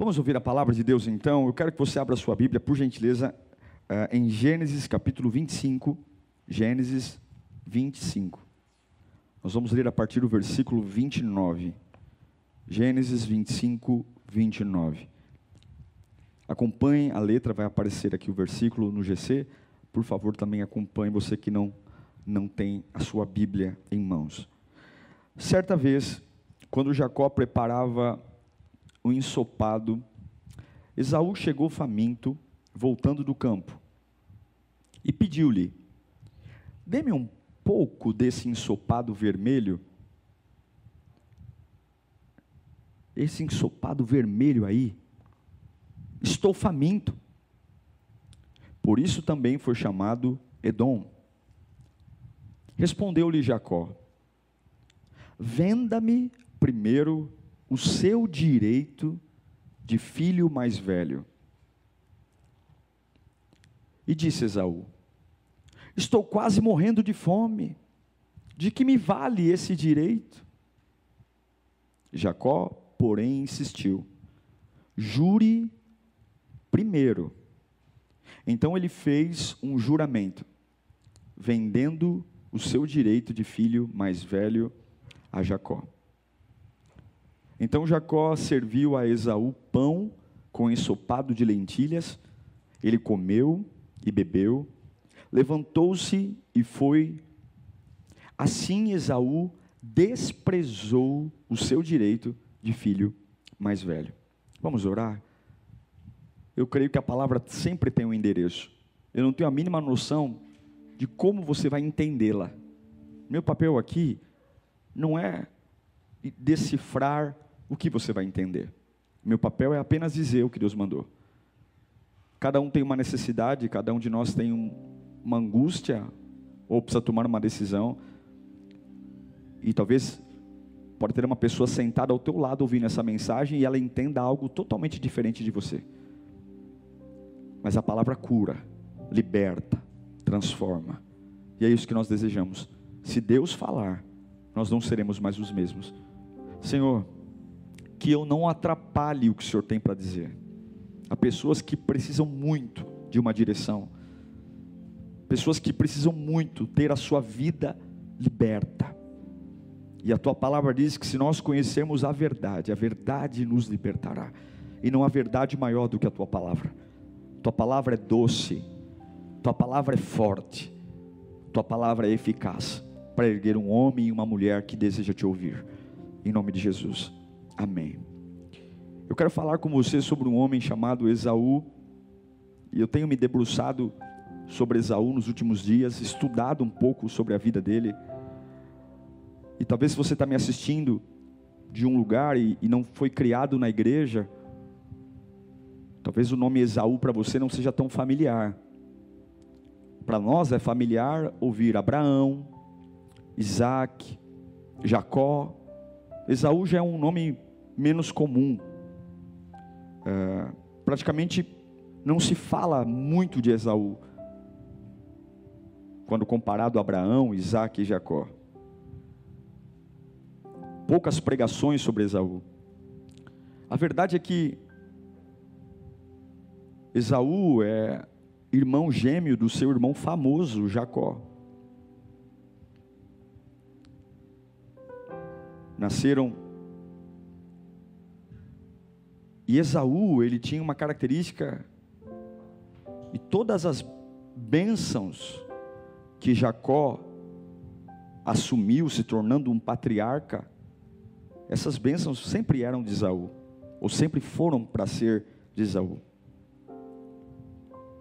Vamos ouvir a palavra de Deus então. Eu quero que você abra sua Bíblia, por gentileza, eh, em Gênesis capítulo 25. Gênesis 25. Nós vamos ler a partir do versículo 29. Gênesis 25, 29. Acompanhe a letra, vai aparecer aqui o versículo no GC. Por favor, também acompanhe você que não, não tem a sua Bíblia em mãos. Certa vez, quando Jacó preparava o ensopado, Esaú chegou faminto, voltando do campo, e pediu-lhe: Dê-me um pouco desse ensopado vermelho. Esse ensopado vermelho aí, estou faminto. Por isso também foi chamado Edom. Respondeu-lhe Jacó: Venda-me primeiro o seu direito de filho mais velho. E disse Esaú: Estou quase morrendo de fome. De que me vale esse direito? Jacó, porém, insistiu: Jure primeiro. Então ele fez um juramento, vendendo o seu direito de filho mais velho a Jacó. Então Jacó serviu a Esaú pão com ensopado de lentilhas. Ele comeu e bebeu, levantou-se e foi. Assim Esaú desprezou o seu direito de filho mais velho. Vamos orar? Eu creio que a palavra sempre tem um endereço. Eu não tenho a mínima noção de como você vai entendê-la. Meu papel aqui não é decifrar o que você vai entender? Meu papel é apenas dizer o que Deus mandou. Cada um tem uma necessidade, cada um de nós tem um, uma angústia, ou precisa tomar uma decisão. E talvez pode ter uma pessoa sentada ao teu lado ouvindo essa mensagem e ela entenda algo totalmente diferente de você. Mas a palavra cura, liberta, transforma. E é isso que nós desejamos. Se Deus falar, nós não seremos mais os mesmos. Senhor, que eu não atrapalhe o que o Senhor tem para dizer. Há pessoas que precisam muito de uma direção, pessoas que precisam muito ter a sua vida liberta. E a tua palavra diz que se nós conhecermos a verdade, a verdade nos libertará. E não há verdade maior do que a tua palavra. Tua palavra é doce, tua palavra é forte, tua palavra é eficaz para erguer um homem e uma mulher que deseja te ouvir. Em nome de Jesus. Amém. Eu quero falar com você sobre um homem chamado Esaú. E eu tenho me debruçado sobre Esaú nos últimos dias, estudado um pouco sobre a vida dele. E talvez você está me assistindo de um lugar e, e não foi criado na igreja, talvez o nome Esaú para você não seja tão familiar. Para nós é familiar ouvir Abraão, Isaac, Jacó. Esaú já é um nome menos comum. É, praticamente não se fala muito de Esaú quando comparado a Abraão, Isaac e Jacó. Poucas pregações sobre Esaú. A verdade é que Esaú é irmão gêmeo do seu irmão famoso, Jacó. Nasceram E Esaú, ele tinha uma característica, e todas as bênçãos que Jacó assumiu, se tornando um patriarca, essas bênçãos sempre eram de Esaú, ou sempre foram para ser de Esaú.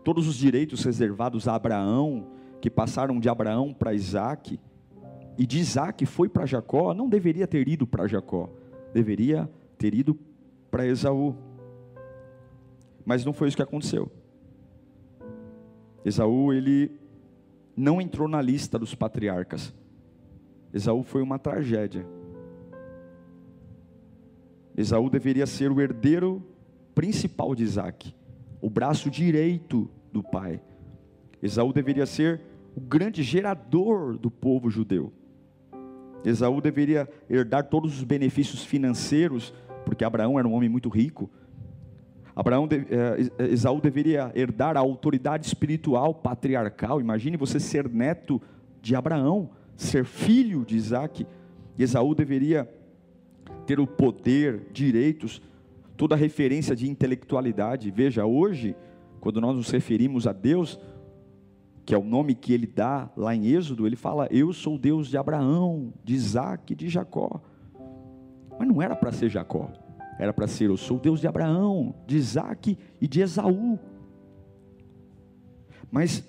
Todos os direitos reservados a Abraão, que passaram de Abraão para Isaac, e de Isaac foi para Jacó, não deveria ter ido para Jacó, deveria ter ido para Esaú. Mas não foi isso que aconteceu. Esaú, ele não entrou na lista dos patriarcas. Esaú foi uma tragédia. Esaú deveria ser o herdeiro principal de Isaac, o braço direito do pai. Esaú deveria ser o grande gerador do povo judeu. Esaú deveria herdar todos os benefícios financeiros, porque Abraão era um homem muito rico. Abraão, eh, Esaú deveria herdar a autoridade espiritual patriarcal. Imagine você ser neto de Abraão, ser filho de Isaac. Esaú deveria ter o poder, direitos, toda a referência de intelectualidade. Veja, hoje, quando nós nos referimos a Deus, que é o nome que ele dá lá em Êxodo, ele fala: Eu sou Deus de Abraão, de Isaac de Jacó. Mas não era para ser Jacó, era para ser: Eu sou o Deus de Abraão, de Isaac e de Esaú. Mas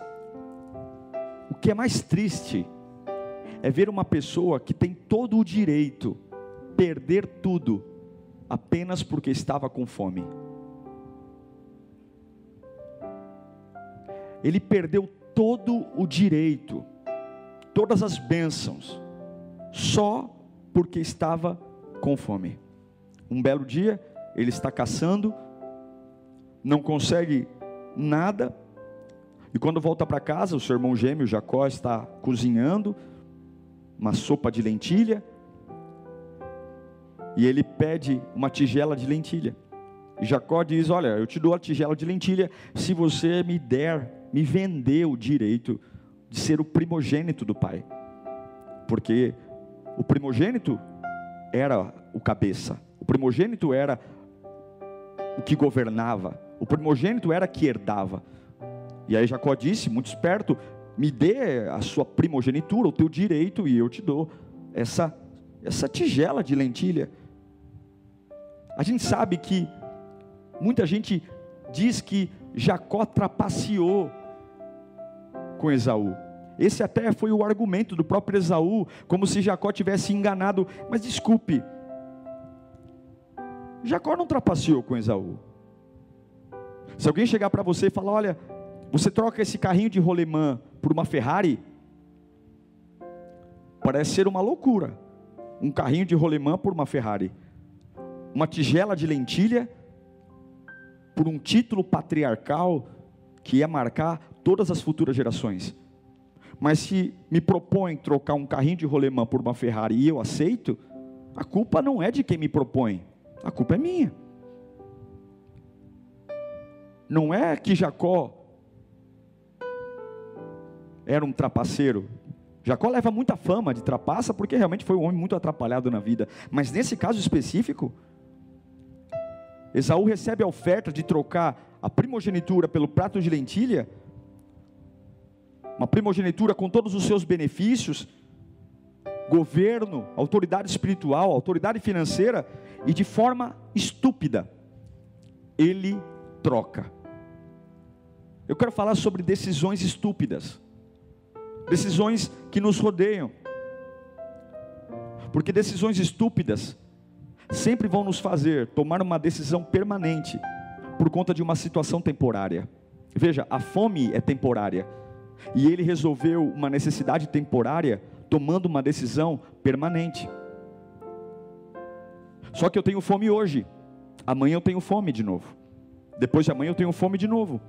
o que é mais triste é ver uma pessoa que tem todo o direito perder tudo apenas porque estava com fome. Ele perdeu todo o direito, todas as bênçãos, só porque estava com fome. Um belo dia, ele está caçando, não consegue nada, e quando volta para casa, o seu irmão gêmeo Jacó está cozinhando uma sopa de lentilha, e ele pede uma tigela de lentilha. E Jacó diz: Olha, eu te dou a tigela de lentilha se você me der me vendeu o direito de ser o primogênito do pai. Porque o primogênito era o cabeça, o primogênito era o que governava, o primogênito era que herdava. E aí Jacó disse, muito esperto: me dê a sua primogenitura, o teu direito, e eu te dou essa, essa tigela de lentilha. A gente sabe que muita gente diz que Jacó trapaceou com Esaú. Esse até foi o argumento do próprio Esaú, como se Jacó tivesse enganado. Mas desculpe, Jacó não trapaceou com Esaú. Se alguém chegar para você e falar: Olha, você troca esse carrinho de rolemã por uma Ferrari, parece ser uma loucura. Um carrinho de rolemã por uma Ferrari, uma tigela de lentilha por um título patriarcal que ia marcar todas as futuras gerações. Mas se me propõe trocar um carrinho de rolemã por uma Ferrari e eu aceito, a culpa não é de quem me propõe, a culpa é minha. Não é que Jacó era um trapaceiro. Jacó leva muita fama de trapaça porque realmente foi um homem muito atrapalhado na vida. Mas nesse caso específico, Esaú recebe a oferta de trocar a primogenitura pelo prato de lentilha uma primogenitura com todos os seus benefícios, governo, autoridade espiritual, autoridade financeira, e de forma estúpida, ele troca. Eu quero falar sobre decisões estúpidas, decisões que nos rodeiam, porque decisões estúpidas sempre vão nos fazer tomar uma decisão permanente por conta de uma situação temporária. Veja, a fome é temporária, e ele resolveu uma necessidade temporária tomando uma decisão permanente. Só que eu tenho fome hoje, amanhã eu tenho fome de novo, depois de amanhã eu tenho fome de novo.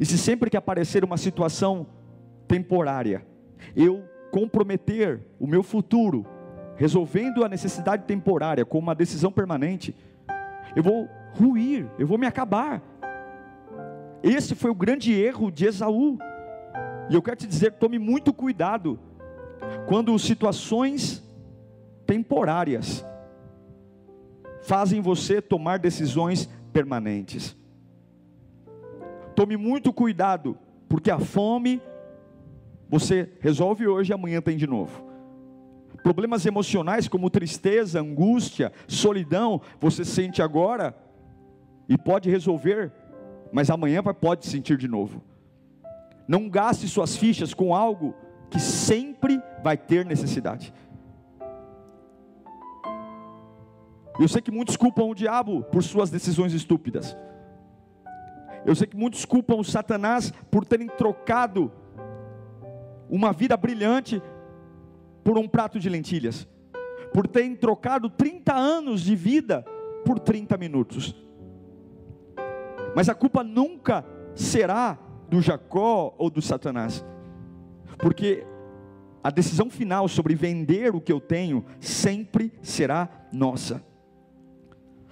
E se sempre que aparecer uma situação temporária, eu comprometer o meu futuro, resolvendo a necessidade temporária com uma decisão permanente, eu vou ruir, eu vou me acabar. Esse foi o grande erro de Esaú. E eu quero te dizer, tome muito cuidado quando situações temporárias fazem você tomar decisões permanentes. Tome muito cuidado, porque a fome você resolve hoje e amanhã tem de novo. Problemas emocionais como tristeza, angústia, solidão, você sente agora e pode resolver, mas amanhã pode sentir de novo. Não gaste suas fichas com algo que sempre vai ter necessidade. Eu sei que muitos culpam o diabo por suas decisões estúpidas. Eu sei que muitos culpam o Satanás por terem trocado uma vida brilhante por um prato de lentilhas, por terem trocado 30 anos de vida por 30 minutos. Mas a culpa nunca será do Jacó ou do Satanás, porque a decisão final sobre vender o que eu tenho sempre será nossa.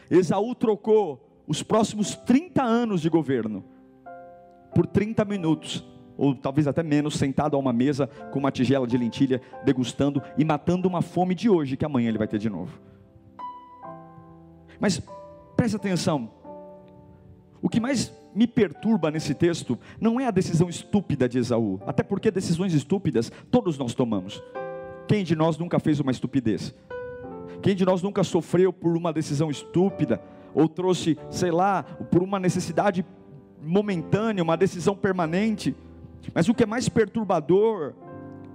Esaú trocou os próximos 30 anos de governo por 30 minutos, ou talvez até menos, sentado a uma mesa com uma tigela de lentilha, degustando e matando uma fome de hoje que amanhã ele vai ter de novo. Mas preste atenção, o que mais me perturba nesse texto não é a decisão estúpida de Esaú, até porque decisões estúpidas todos nós tomamos. Quem de nós nunca fez uma estupidez? Quem de nós nunca sofreu por uma decisão estúpida ou trouxe, sei lá, por uma necessidade momentânea, uma decisão permanente? Mas o que é mais perturbador,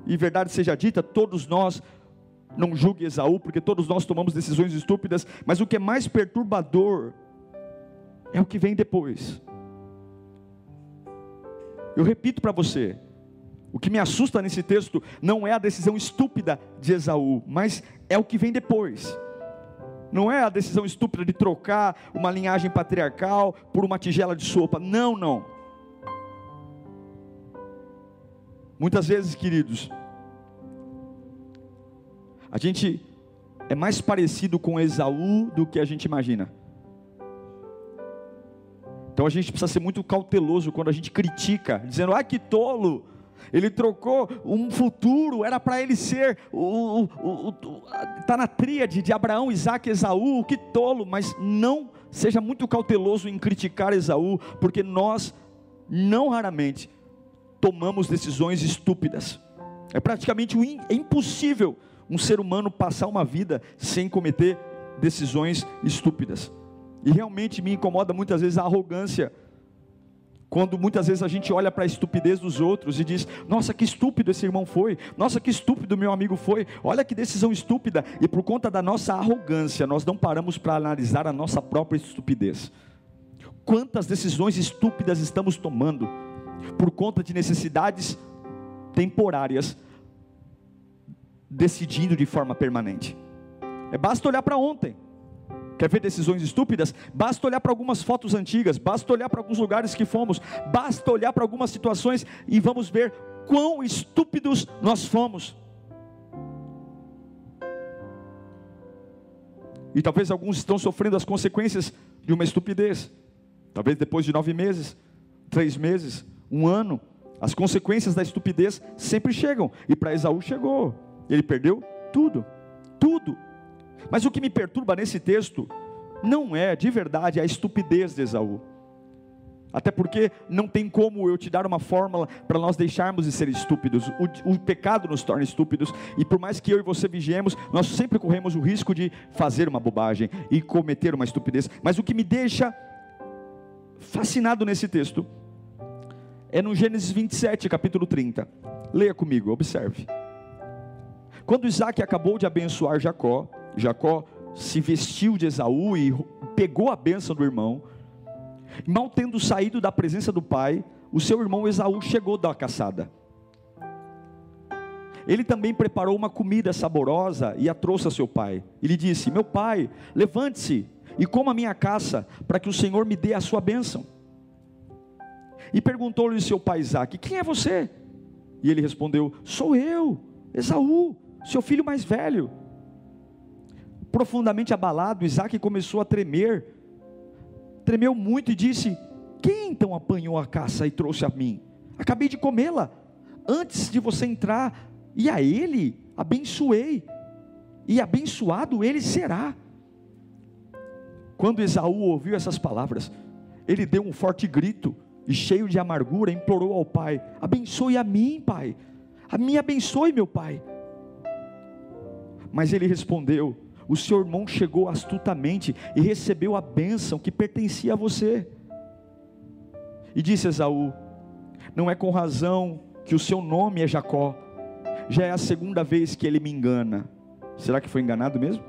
e verdade seja dita, todos nós não julgue Esaú, porque todos nós tomamos decisões estúpidas, mas o que é mais perturbador é o que vem depois. Eu repito para você, o que me assusta nesse texto não é a decisão estúpida de Esaú, mas é o que vem depois. Não é a decisão estúpida de trocar uma linhagem patriarcal por uma tigela de sopa. Não, não. Muitas vezes, queridos, a gente é mais parecido com Esaú do que a gente imagina. Então a gente precisa ser muito cauteloso quando a gente critica, dizendo, ah, que tolo, ele trocou um futuro, era para ele ser, está na tríade de Abraão, Isaac Esaú, que tolo, mas não seja muito cauteloso em criticar Esaú, porque nós não raramente tomamos decisões estúpidas. É praticamente é impossível um ser humano passar uma vida sem cometer decisões estúpidas. E realmente me incomoda muitas vezes a arrogância. Quando muitas vezes a gente olha para a estupidez dos outros e diz: Nossa, que estúpido esse irmão foi, nossa, que estúpido meu amigo foi, olha que decisão estúpida, e por conta da nossa arrogância, nós não paramos para analisar a nossa própria estupidez. Quantas decisões estúpidas estamos tomando por conta de necessidades temporárias, decidindo de forma permanente? É basta olhar para ontem. Quer ver decisões estúpidas? Basta olhar para algumas fotos antigas, basta olhar para alguns lugares que fomos, basta olhar para algumas situações e vamos ver quão estúpidos nós fomos. E talvez alguns estão sofrendo as consequências de uma estupidez. Talvez depois de nove meses, três meses, um ano, as consequências da estupidez sempre chegam. E para Esaú chegou. Ele perdeu tudo, tudo. Mas o que me perturba nesse texto não é de verdade a estupidez de Esaú. Até porque não tem como eu te dar uma fórmula para nós deixarmos de ser estúpidos. O, o, pecado nos torna estúpidos. E por mais que eu e você vigiemos, nós sempre corremos o risco de fazer uma bobagem e cometer uma estupidez. Mas o que me deixa fascinado nesse texto é no Gênesis 27, capítulo 30. Leia comigo, observe. Quando Isaac acabou de abençoar Jacó, Jacó se vestiu de Esaú e pegou a bênção do irmão. Mal tendo saído da presença do pai, o seu irmão Esaú chegou da caçada. Ele também preparou uma comida saborosa e a trouxe a seu pai. Ele disse: Meu pai, levante-se e coma a minha caça, para que o Senhor me dê a sua bênção. E perguntou-lhe seu pai Isaac: Quem é você? E ele respondeu: Sou eu, Esaú, seu filho mais velho profundamente abalado, Isaac começou a tremer, tremeu muito e disse: Quem então apanhou a caça e trouxe a mim? Acabei de comê-la antes de você entrar, e a ele abençoei, e abençoado ele será. Quando Esaú ouviu essas palavras, ele deu um forte grito e, cheio de amargura, implorou ao pai: Abençoe a mim, pai, a mim abençoe, meu pai. Mas ele respondeu: o seu irmão chegou astutamente e recebeu a bênção que pertencia a você. E disse Esaú: Não é com razão que o seu nome é Jacó, já é a segunda vez que ele me engana. Será que foi enganado mesmo?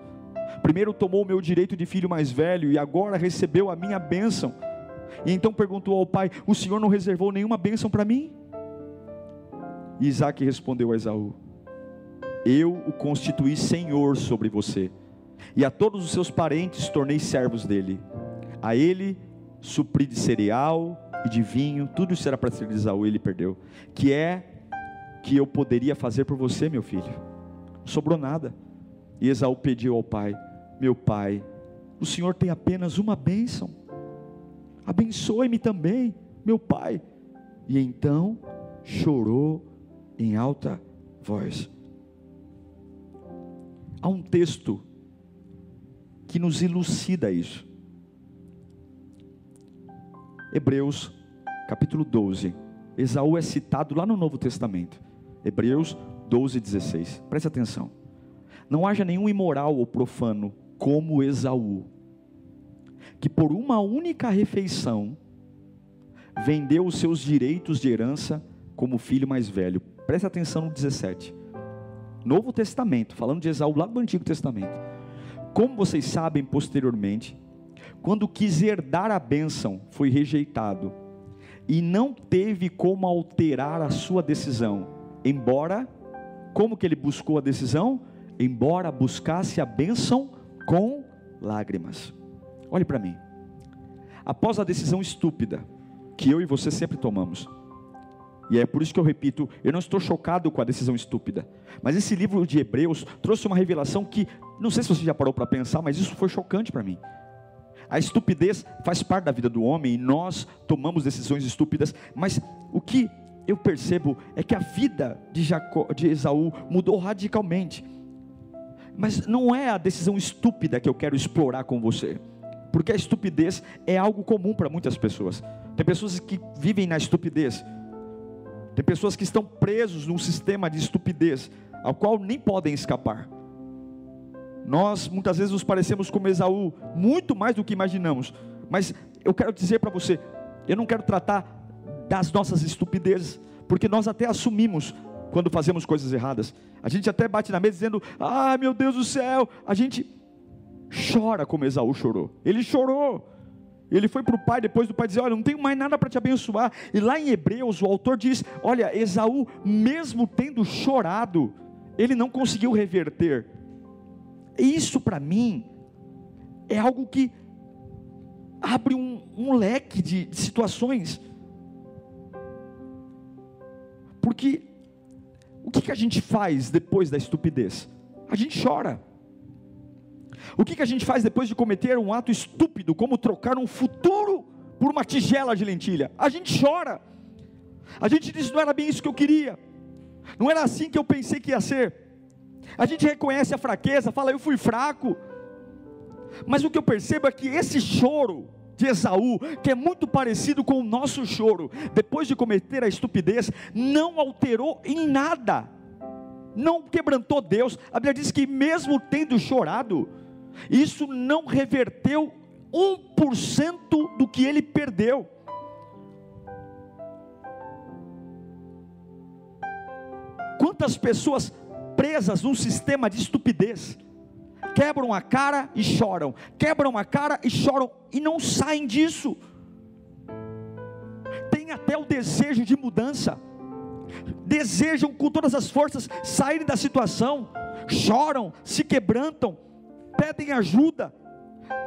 Primeiro tomou o meu direito de filho mais velho e agora recebeu a minha bênção. E então perguntou ao pai: O senhor não reservou nenhuma bênção para mim? E Isaac respondeu a Esaú: Eu o constituí senhor sobre você, e a todos os seus parentes tornei servos dele. A ele supri de cereal e de vinho, tudo isso era para ser de Esaú, ele perdeu. Que é que eu poderia fazer por você, meu filho? Não sobrou nada. E Esaú pediu ao pai: Meu pai, o senhor tem apenas uma bênção. Abençoe-me também, meu pai. E então chorou em alta voz. Há um texto que nos elucida isso. Hebreus, capítulo 12. Esaú é citado lá no Novo Testamento. Hebreus 12, 16. Preste atenção. Não haja nenhum imoral ou profano como Esaú, que por uma única refeição vendeu os seus direitos de herança como filho mais velho. Preste atenção no 17. Novo Testamento, falando de Esaú lá do Antigo Testamento. Como vocês sabem, posteriormente, quando quis herdar a bênção, foi rejeitado e não teve como alterar a sua decisão, embora como que ele buscou a decisão? Embora buscasse a bênção com lágrimas. Olhe para mim. Após a decisão estúpida que eu e você sempre tomamos, e é por isso que eu repito, eu não estou chocado com a decisão estúpida. Mas esse livro de Hebreus trouxe uma revelação que, não sei se você já parou para pensar, mas isso foi chocante para mim. A estupidez faz parte da vida do homem e nós tomamos decisões estúpidas, mas o que eu percebo é que a vida de, Jacó, de Esaú mudou radicalmente. Mas não é a decisão estúpida que eu quero explorar com você, porque a estupidez é algo comum para muitas pessoas. Tem pessoas que vivem na estupidez, tem pessoas que estão presos num sistema de estupidez, ao qual nem podem escapar. Nós muitas vezes nos parecemos como Esaú, muito mais do que imaginamos. Mas eu quero dizer para você, eu não quero tratar das nossas estupidezes, porque nós até assumimos quando fazemos coisas erradas. A gente até bate na mesa dizendo: "Ah, meu Deus do céu!" A gente chora como Esaú chorou. Ele chorou. Ele foi para o pai, depois do pai dizer: Olha, não tenho mais nada para te abençoar. E lá em Hebreus, o autor diz: Olha, Esaú, mesmo tendo chorado, ele não conseguiu reverter. Isso para mim é algo que abre um, um leque de, de situações. Porque o que, que a gente faz depois da estupidez? A gente chora. O que, que a gente faz depois de cometer um ato estúpido, como trocar um futuro por uma tigela de lentilha? A gente chora. A gente diz: não era bem isso que eu queria, não era assim que eu pensei que ia ser. A gente reconhece a fraqueza, fala: eu fui fraco. Mas o que eu percebo é que esse choro de Esaú, que é muito parecido com o nosso choro, depois de cometer a estupidez, não alterou em nada, não quebrantou Deus. A Bíblia diz que, mesmo tendo chorado, isso não reverteu 1% do que ele perdeu. Quantas pessoas presas num sistema de estupidez, quebram a cara e choram, quebram a cara e choram e não saem disso. Tem até o desejo de mudança, desejam com todas as forças saírem da situação, choram, se quebrantam, pedem ajuda,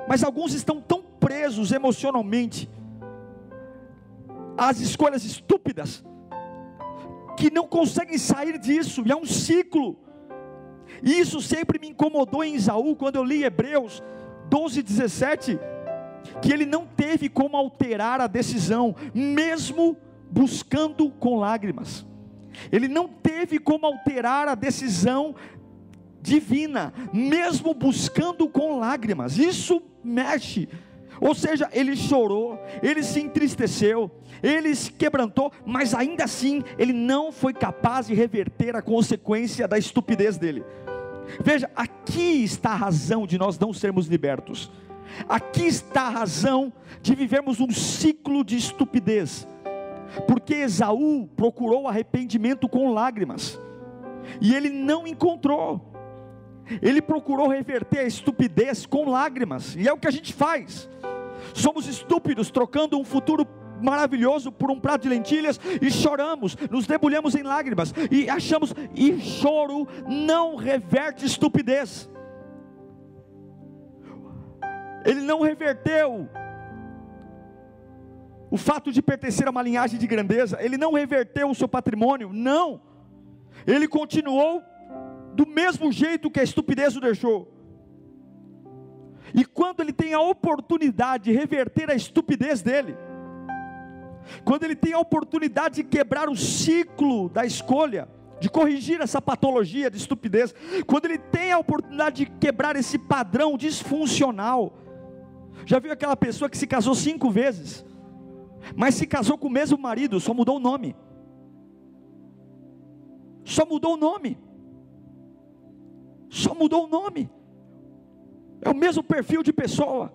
mas alguns estão tão presos emocionalmente às escolhas estúpidas que não conseguem sair disso, e é um ciclo. E isso sempre me incomodou em Isaú quando eu li Hebreus 12, 17, que ele não teve como alterar a decisão, mesmo buscando com lágrimas. Ele não teve como alterar a decisão divina, mesmo buscando com lágrimas. Isso mexe. Ou seja, ele chorou, ele se entristeceu, ele se quebrantou, mas ainda assim ele não foi capaz de reverter a consequência da estupidez dele. Veja, aqui está a razão de nós não sermos libertos. Aqui está a razão de vivermos um ciclo de estupidez. Porque Esaú procurou arrependimento com lágrimas, e ele não encontrou. Ele procurou reverter a estupidez com lágrimas, e é o que a gente faz. Somos estúpidos trocando um futuro maravilhoso por um prato de lentilhas e choramos, nos debulhamos em lágrimas e achamos, e choro não reverte estupidez. Ele não reverteu o fato de pertencer a uma linhagem de grandeza, ele não reverteu o seu patrimônio, não. Ele continuou do mesmo jeito que a estupidez o deixou. E quando ele tem a oportunidade de reverter a estupidez dele, quando ele tem a oportunidade de quebrar o ciclo da escolha, de corrigir essa patologia de estupidez, quando ele tem a oportunidade de quebrar esse padrão disfuncional. Já viu aquela pessoa que se casou cinco vezes, mas se casou com o mesmo marido, só mudou o nome. Só mudou o nome. Só mudou o nome. É o mesmo perfil de pessoa.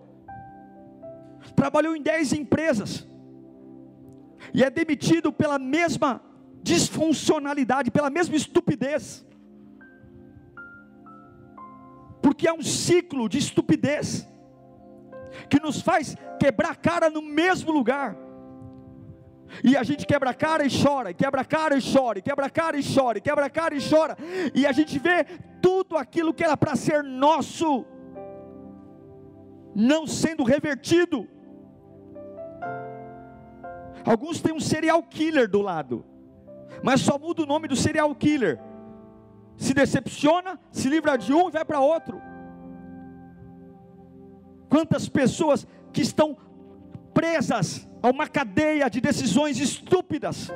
Trabalhou em dez empresas e é demitido pela mesma disfuncionalidade, pela mesma estupidez. Porque é um ciclo de estupidez que nos faz quebrar a cara no mesmo lugar. E a gente quebra a cara e chora, quebra a cara e chora, quebra a cara e chora, quebra a cara e chora. E a gente vê tudo aquilo que era para ser nosso não sendo revertido. Alguns têm um serial killer do lado, mas só muda o nome do serial killer. Se decepciona, se livra de um e vai para outro. Quantas pessoas que estão presas a uma cadeia de decisões estúpidas,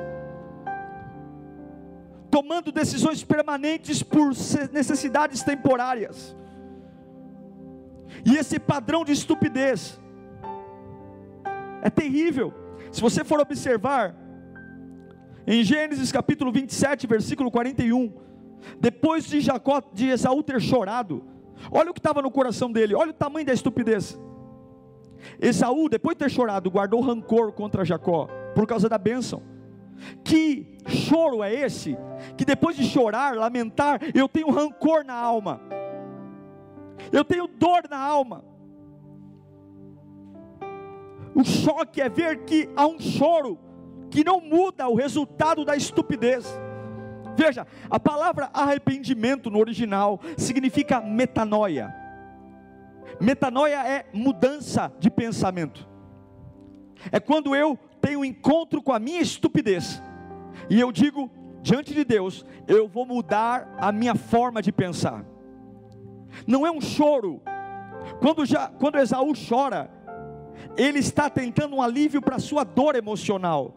tomando decisões permanentes por necessidades temporárias. E esse padrão de estupidez é terrível. Se você for observar, em Gênesis capítulo 27, versículo 41, depois de Jacó, de Esaú ter chorado, olha o que estava no coração dele, olha o tamanho da estupidez. Esaú, depois de ter chorado, guardou rancor contra Jacó, por causa da bênção. Que choro é esse? Que depois de chorar, lamentar, eu tenho rancor na alma, eu tenho dor na alma. O choque é ver que há um choro que não muda o resultado da estupidez. Veja, a palavra arrependimento no original significa metanoia. Metanoia é mudança de pensamento. É quando eu tenho encontro com a minha estupidez e eu digo diante de Deus, eu vou mudar a minha forma de pensar. Não é um choro. Quando já quando Esaú chora, ele está tentando um alívio para a sua dor emocional.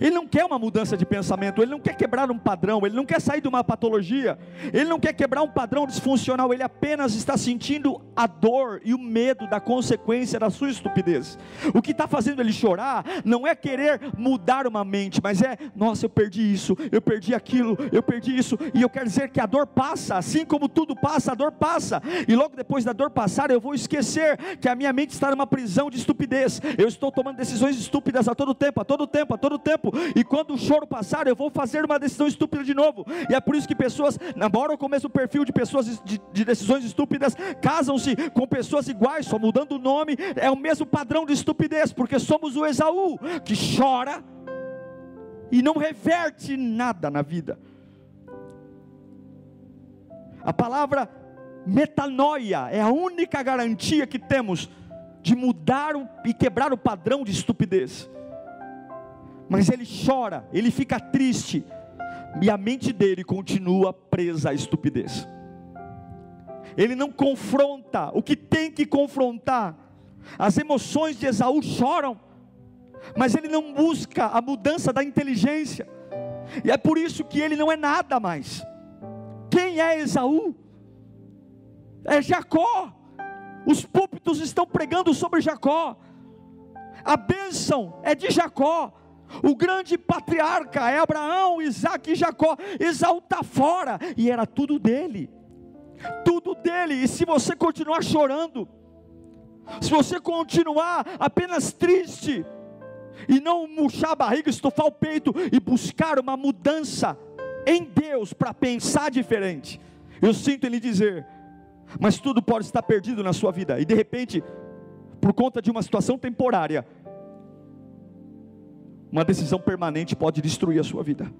Ele não quer uma mudança de pensamento, ele não quer quebrar um padrão, ele não quer sair de uma patologia, ele não quer quebrar um padrão disfuncional, ele apenas está sentindo a dor e o medo da consequência da sua estupidez. O que está fazendo ele chorar não é querer mudar uma mente, mas é, nossa, eu perdi isso, eu perdi aquilo, eu perdi isso, e eu quero dizer que a dor passa, assim como tudo passa, a dor passa, e logo depois da dor passar, eu vou esquecer que a minha mente está numa prisão de estupidez, eu estou tomando decisões estúpidas a todo tempo, a todo tempo, a todo tempo tempo, e quando o choro passar, eu vou fazer uma decisão estúpida de novo. E é por isso que pessoas namoram com o mesmo perfil de pessoas de, de decisões estúpidas, casam-se com pessoas iguais, só mudando o nome, é o mesmo padrão de estupidez, porque somos o Esaú que chora e não reverte nada na vida. A palavra metanoia é a única garantia que temos de mudar e quebrar o padrão de estupidez mas ele chora, ele fica triste, e a mente dele continua presa à estupidez. Ele não confronta o que tem que confrontar. As emoções de Esaú choram, mas ele não busca a mudança da inteligência, e é por isso que ele não é nada mais. Quem é Esaú? É Jacó. Os púlpitos estão pregando sobre Jacó. A bênção é de Jacó. O grande patriarca é Abraão, Isaac e Jacó. Esaú está fora, e era tudo dele. Tudo dele. E se você continuar chorando, se você continuar apenas triste, e não murchar a barriga, estufar o peito e buscar uma mudança em Deus para pensar diferente, eu sinto ele dizer, mas tudo pode estar perdido na sua vida, e de repente, por conta de uma situação temporária, uma decisão permanente pode destruir a sua vida.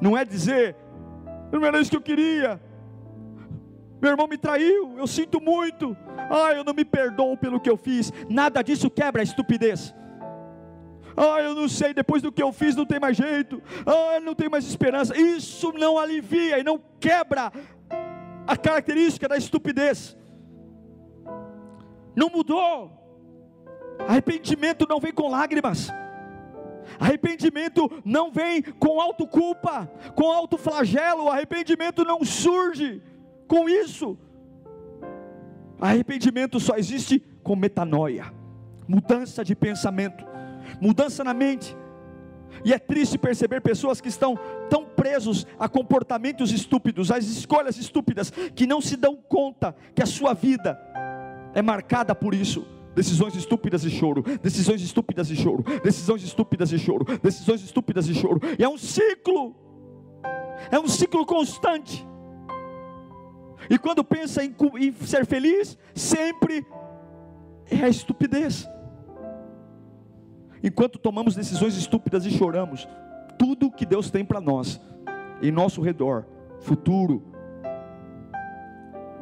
Não é dizer, não era isso que eu queria, meu irmão me traiu, eu sinto muito, ah, eu não me perdoo pelo que eu fiz, nada disso quebra a estupidez. Ah, eu não sei, depois do que eu fiz não tem mais jeito. Ah, não tem mais esperança. Isso não alivia e não quebra a característica da estupidez. Não mudou. Arrependimento não vem com lágrimas. Arrependimento não vem com autoculpa, com autoflagelo. Arrependimento não surge com isso. Arrependimento só existe com metanoia, mudança de pensamento, mudança na mente. E é triste perceber pessoas que estão tão presos a comportamentos estúpidos, a escolhas estúpidas, que não se dão conta que a sua vida é marcada por isso. Decisões estúpidas e choro, decisões estúpidas e choro, decisões estúpidas e choro, decisões estúpidas e choro. E é um ciclo, é um ciclo constante. E quando pensa em, em ser feliz, sempre é a estupidez. Enquanto tomamos decisões estúpidas e choramos, tudo que Deus tem para nós, em nosso redor, futuro,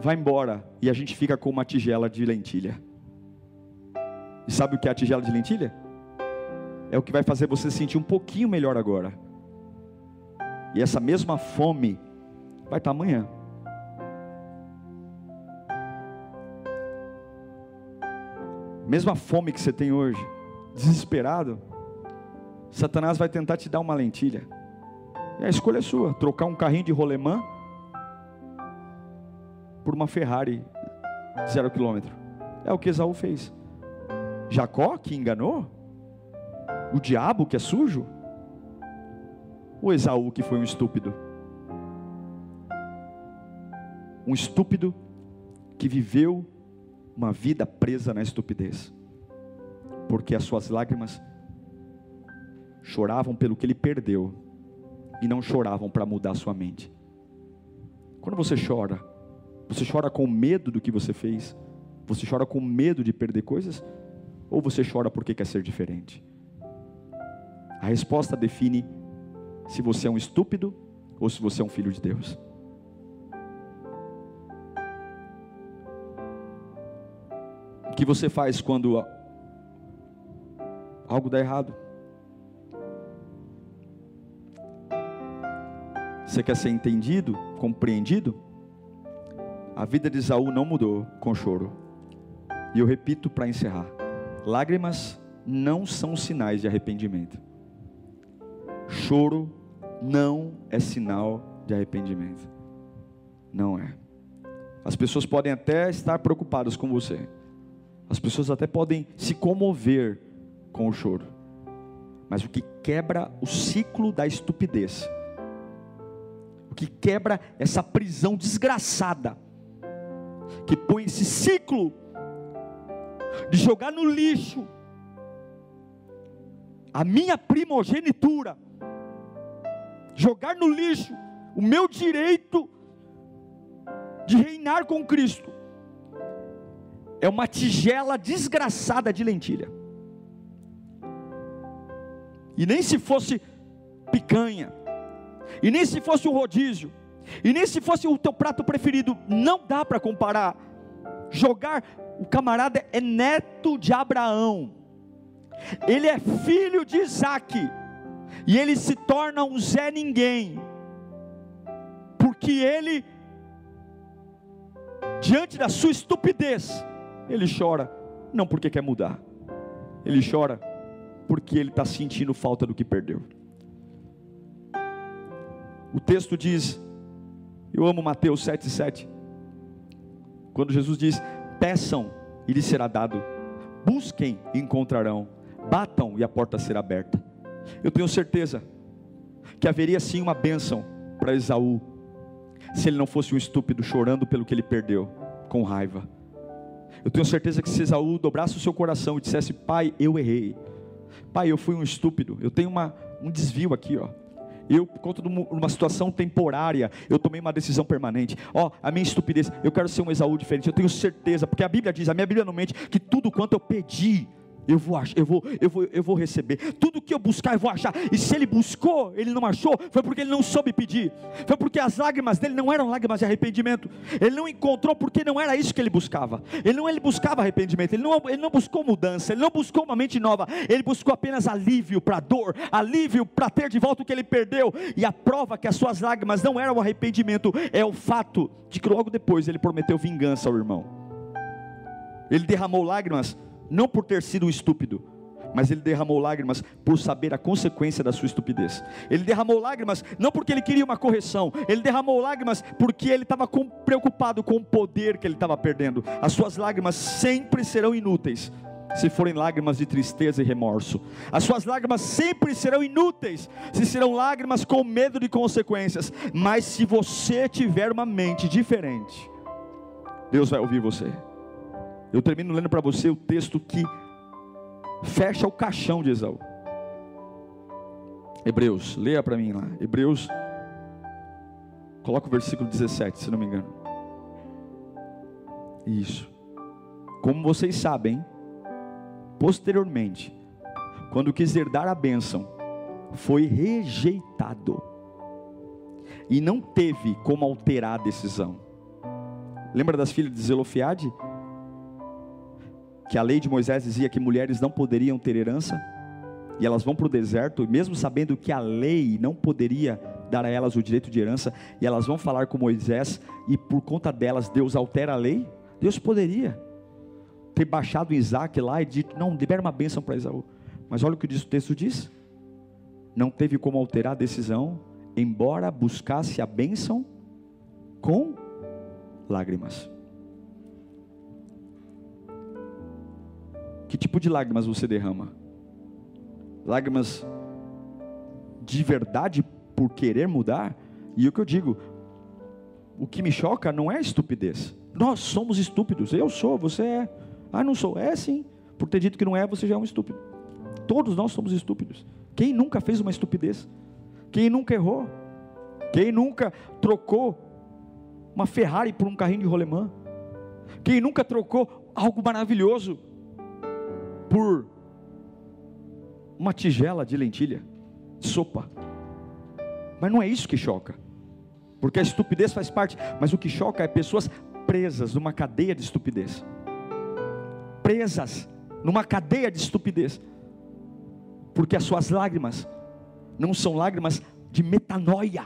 vai embora e a gente fica com uma tigela de lentilha. E sabe o que é a tigela de lentilha? É o que vai fazer você sentir um pouquinho melhor agora. E essa mesma fome vai estar amanhã. Mesma fome que você tem hoje, desesperado, Satanás vai tentar te dar uma lentilha. E a escolha é sua: trocar um carrinho de rolemã por uma Ferrari zero quilômetro. É o que Esaú fez. Jacó que enganou? O diabo que é sujo? O Esaú que foi um estúpido? Um estúpido que viveu uma vida presa na estupidez, porque as suas lágrimas choravam pelo que ele perdeu e não choravam para mudar sua mente. Quando você chora, você chora com medo do que você fez? Você chora com medo de perder coisas? Ou você chora porque quer ser diferente? A resposta define se você é um estúpido ou se você é um filho de Deus. O que você faz quando algo dá errado? Você quer ser entendido, compreendido? A vida de Isaú não mudou com choro. E eu repito para encerrar: lágrimas não são sinais de arrependimento. Choro não é sinal de arrependimento. Não é. As pessoas podem até estar preocupadas com você. As pessoas até podem se comover com o choro. Mas o que quebra o ciclo da estupidez o que quebra essa prisão desgraçada, que põe esse ciclo de jogar no lixo. A minha primogenitura, jogar no lixo. O meu direito de reinar com Cristo, é uma tigela desgraçada de lentilha. E nem se fosse picanha, e nem se fosse um rodízio, e nem se fosse o teu prato preferido, não dá para comparar. Jogar, o camarada é neto de Abraão, ele é filho de Isaac, e ele se torna um Zé Ninguém, porque ele, diante da sua estupidez, ele chora, não porque quer mudar, ele chora porque ele está sentindo falta do que perdeu. O texto diz, eu amo Mateus 7,7, quando Jesus diz: Peçam e lhes será dado, busquem e encontrarão, batam e a porta será aberta. Eu tenho certeza que haveria sim uma bênção para Esaú, se ele não fosse um estúpido chorando pelo que ele perdeu, com raiva. Eu tenho certeza que se Esaú dobrasse o seu coração e dissesse: Pai, eu errei, Pai, eu fui um estúpido, eu tenho uma, um desvio aqui, ó Eu, por conta de uma situação temporária, eu tomei uma decisão permanente. Ó, oh, a minha estupidez, eu quero ser um Esaú diferente. Eu tenho certeza, porque a Bíblia diz, a minha Bíblia não mente, que tudo quanto eu pedi, eu vou, eu, vou, eu, vou, eu vou receber. Tudo que eu buscar, eu vou achar. E se ele buscou, ele não achou, foi porque ele não soube pedir. Foi porque as lágrimas dele não eram lágrimas de arrependimento. Ele não encontrou porque não era isso que ele buscava. Ele não ele buscava arrependimento, ele não, ele não buscou mudança, ele não buscou uma mente nova. Ele buscou apenas alívio para a dor, alívio para ter de volta o que ele perdeu. E a prova que as suas lágrimas não eram arrependimento é o fato de que logo depois ele prometeu vingança ao irmão. Ele derramou lágrimas não por ter sido estúpido, mas ele derramou lágrimas por saber a consequência da sua estupidez. Ele derramou lágrimas não porque ele queria uma correção, ele derramou lágrimas porque ele estava preocupado com o poder que ele estava perdendo. As suas lágrimas sempre serão inúteis. Se forem lágrimas de tristeza e remorso, as suas lágrimas sempre serão inúteis, se serão lágrimas com medo de consequências. Mas se você tiver uma mente diferente, Deus vai ouvir você. Eu termino lendo para você o texto que fecha o caixão de Esaú. Hebreus, leia para mim lá. Hebreus, coloca o versículo 17, se não me engano. Isso. Como vocês sabem, posteriormente, quando quis herdar a bênção, foi rejeitado e não teve como alterar a decisão. Lembra das filhas de Zelofiade? Que a lei de Moisés dizia que mulheres não poderiam ter herança, e elas vão para o deserto, mesmo sabendo que a lei não poderia dar a elas o direito de herança, e elas vão falar com Moisés, e por conta delas Deus altera a lei? Deus poderia ter baixado Isaac lá e dito: não, libera uma bênção para Esaú. Mas olha o que o texto diz: não teve como alterar a decisão, embora buscasse a bênção com lágrimas. Que tipo de lágrimas você derrama? Lágrimas de verdade por querer mudar? E o que eu digo, o que me choca não é estupidez. Nós somos estúpidos. Eu sou, você é. Ah, não sou. É sim. Por ter dito que não é, você já é um estúpido. Todos nós somos estúpidos. Quem nunca fez uma estupidez? Quem nunca errou? Quem nunca trocou uma Ferrari por um carrinho de rolemã? Quem nunca trocou algo maravilhoso por uma tigela de lentilha, sopa. Mas não é isso que choca, porque a estupidez faz parte, mas o que choca é pessoas presas numa cadeia de estupidez. Presas numa cadeia de estupidez, porque as suas lágrimas não são lágrimas de metanoia,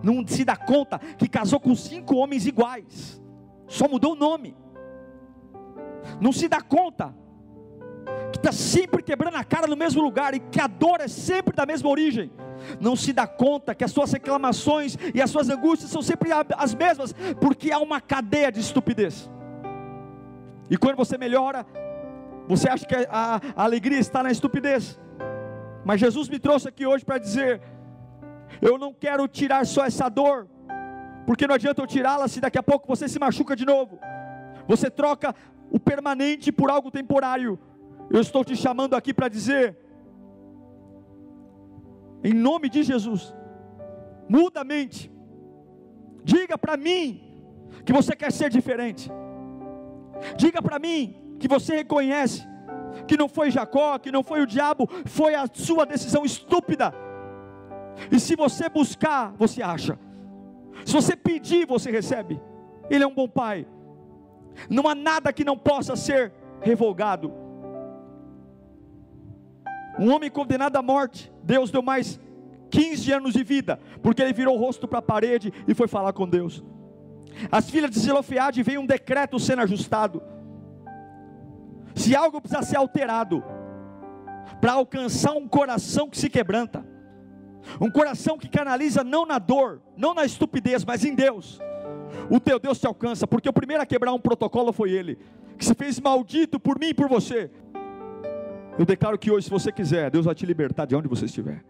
não se dá conta que casou com cinco homens iguais, só mudou o nome, não se dá conta que está sempre quebrando a cara no mesmo lugar e que a dor é sempre da mesma origem. Não se dá conta que as suas reclamações e as suas angústias são sempre as mesmas, porque há uma cadeia de estupidez. E quando você melhora, você acha que a, a alegria está na estupidez. Mas Jesus me trouxe aqui hoje para dizer: eu não quero tirar só essa dor, porque não adianta eu tirá-la se daqui a pouco você se machuca de novo. Você troca o permanente por algo temporário. Eu estou te chamando aqui para dizer, em nome de Jesus, muda a mente, diga para mim que você quer ser diferente, diga para mim que você reconhece que não foi Jacó, que não foi o diabo, foi a sua decisão estúpida. E se você buscar, você acha. Se você pedir, você recebe. Ele é um bom pai. Não há nada que não possa ser revogado. Um homem condenado à morte, Deus deu mais 15 anos de vida, porque ele virou o rosto para a parede e foi falar com Deus. As filhas de Zelofeade veio um decreto sendo ajustado. Se algo precisa ser alterado para alcançar um coração que se quebranta, um coração que canaliza não na dor, não na estupidez, mas em Deus. O teu Deus te alcança, porque o primeiro a quebrar um protocolo foi ele, que se fez maldito por mim e por você. Eu declaro que hoje, se você quiser, Deus vai te libertar de onde você estiver.